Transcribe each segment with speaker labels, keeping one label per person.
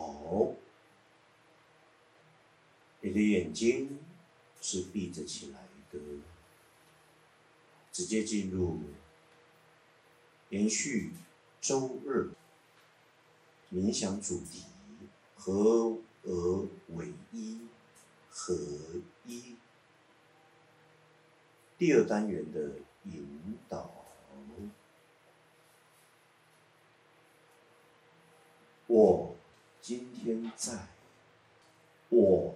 Speaker 1: 好，你的眼睛是闭着起来的，直接进入延续周日冥想主题：合而为一，合一。第二单元的引导。我天在，我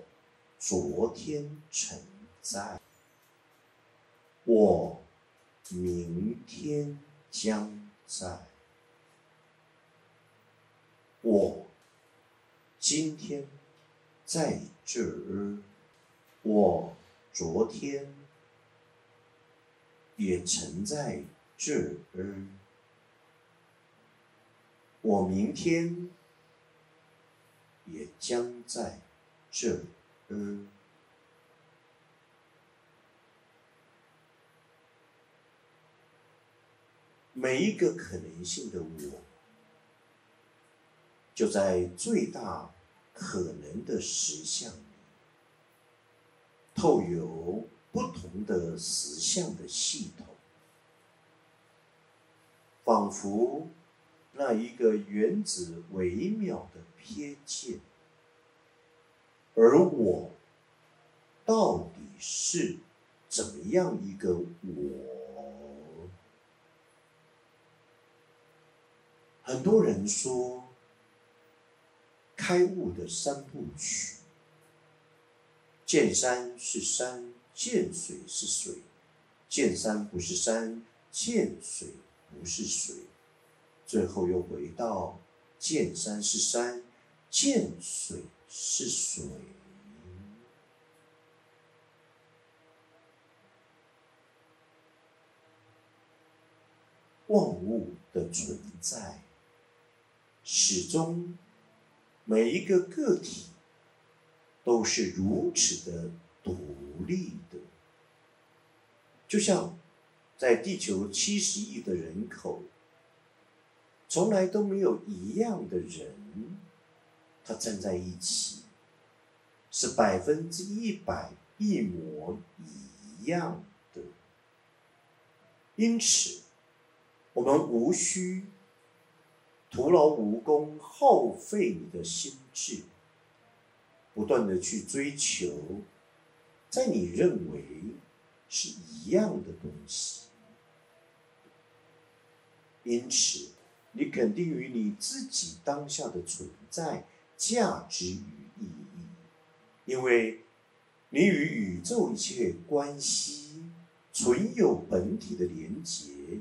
Speaker 1: 昨天存在，我明天将在，我今天在这儿，我昨天也曾在这儿，我明天。也将在这儿。每一个可能性的我，就在最大可能的实相里，透有不同的实相的系统，仿佛那一个原子微妙的。瞥见，而我到底是怎么样一个我？很多人说，开悟的三部曲：见山是山，见水是水；见山不是山，见水不是水。最后又回到见山是山。见水是水，万物的存在，始终每一个个体都是如此的独立的，就像在地球七十亿的人口，从来都没有一样的人。他站在一起，是百分之一百一模一样的。因此，我们无需徒劳无功、耗费你的心智，不断的去追求，在你认为是一样的东西。因此，你肯定于你自己当下的存在。价值与意义，因为你与宇宙一切关系存有本体的连结，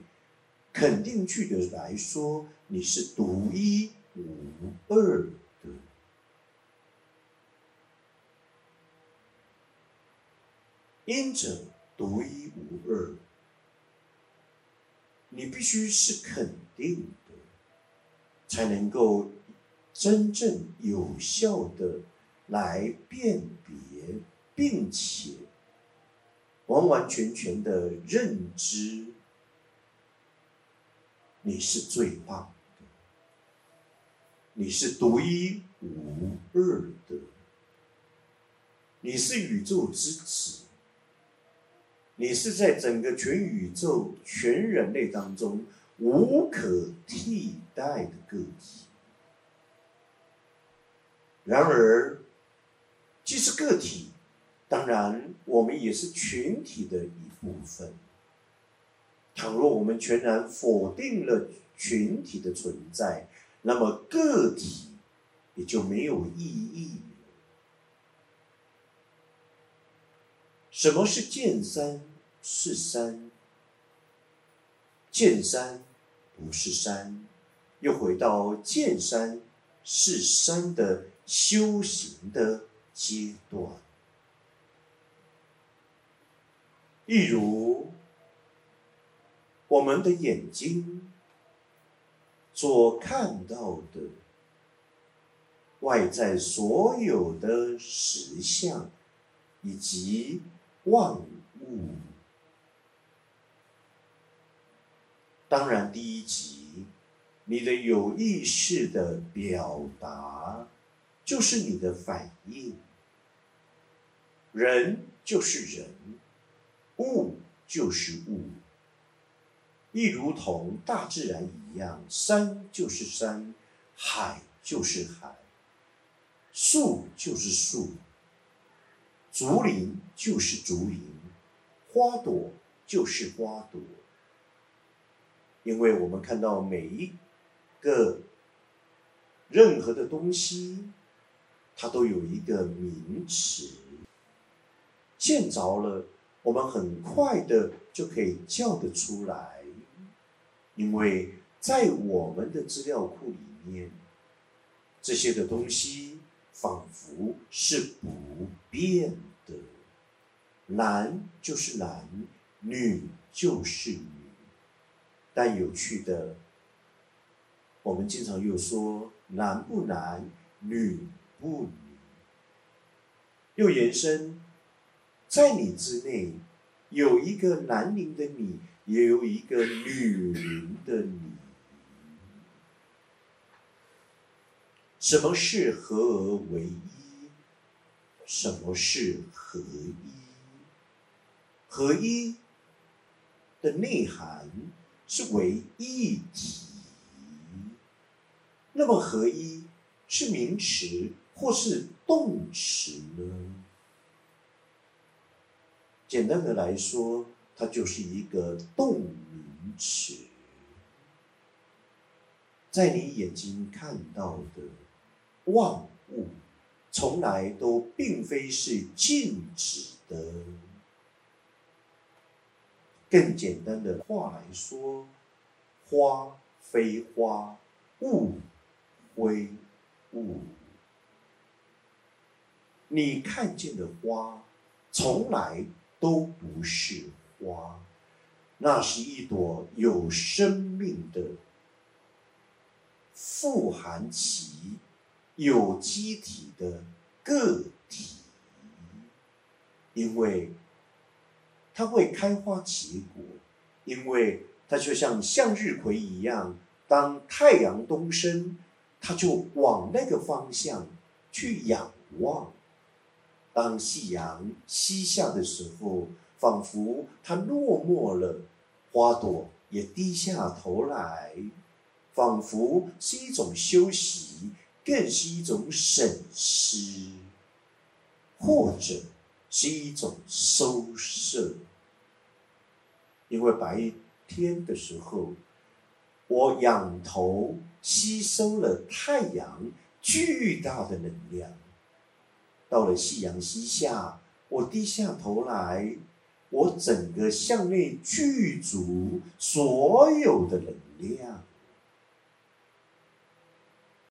Speaker 1: 肯定句的来说，你是独一无二的。因着独一无二，你必须是肯定，才能够。真正有效的来辨别，并且完完全全的认知，你是最棒的，你是独一无二的，你是宇宙之子，你是在整个全宇宙、全人类当中无可替代的个体。然而，既是个体，当然我们也是群体的一部分。倘若我们全然否定了群体的存在，那么个体也就没有意义了。什么是见山是山？见山不是山，又回到见山是山的。修行的阶段，例如我们的眼睛所看到的外在所有的实相，以及万物。当然，第一集你的有意识的表达。就是你的反应。人就是人，物就是物，亦如同大自然一样，山就是山，海就是海，树就是树，竹林就是竹林，花朵就是花朵。因为我们看到每一个任何的东西，它都有一个名词。见着了，我们很快的就可以叫得出来，因为在我们的资料库里面，这些的东西仿佛是不变的。男就是男，女就是女。但有趣的，我们经常又说男不男，女不女，又延伸。在你之内，有一个男灵的你，也有一个女灵的你。什么是合而为一？什么是合一？合一的内涵是为一体。那么合一是名词或是动词呢？简单的来说，它就是一个动名词。在你眼睛看到的万物，从来都并非是静止的。更简单的话来说，花非花，雾非雾。你看见的花，从来。都不是花，那是一朵有生命的、富含其有机体的个体，因为它会开花结果，因为它就像向日葵一样，当太阳东升，它就往那个方向去仰望。当夕阳西下的时候，仿佛它落寞了，花朵也低下头来，仿佛是一种休息，更是一种审视，或者是一种收摄。因为白天的时候，我仰头吸收了太阳巨大的能量。到了夕阳西下，我低下头来，我整个向内具足所有的能量，